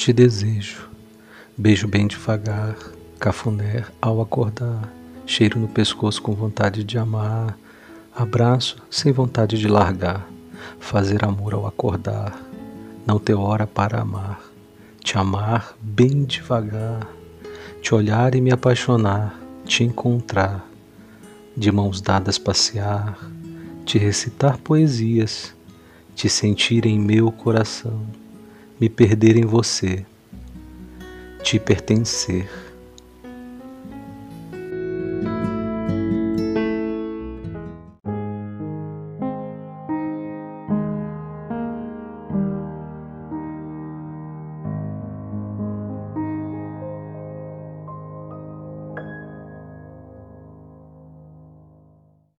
Te desejo, beijo bem devagar, cafuné ao acordar, cheiro no pescoço com vontade de amar, abraço sem vontade de largar, fazer amor ao acordar, não ter hora para amar, te amar bem devagar, te olhar e me apaixonar, te encontrar, de mãos dadas passear, te recitar poesias, te sentir em meu coração, me perder em você, te pertencer.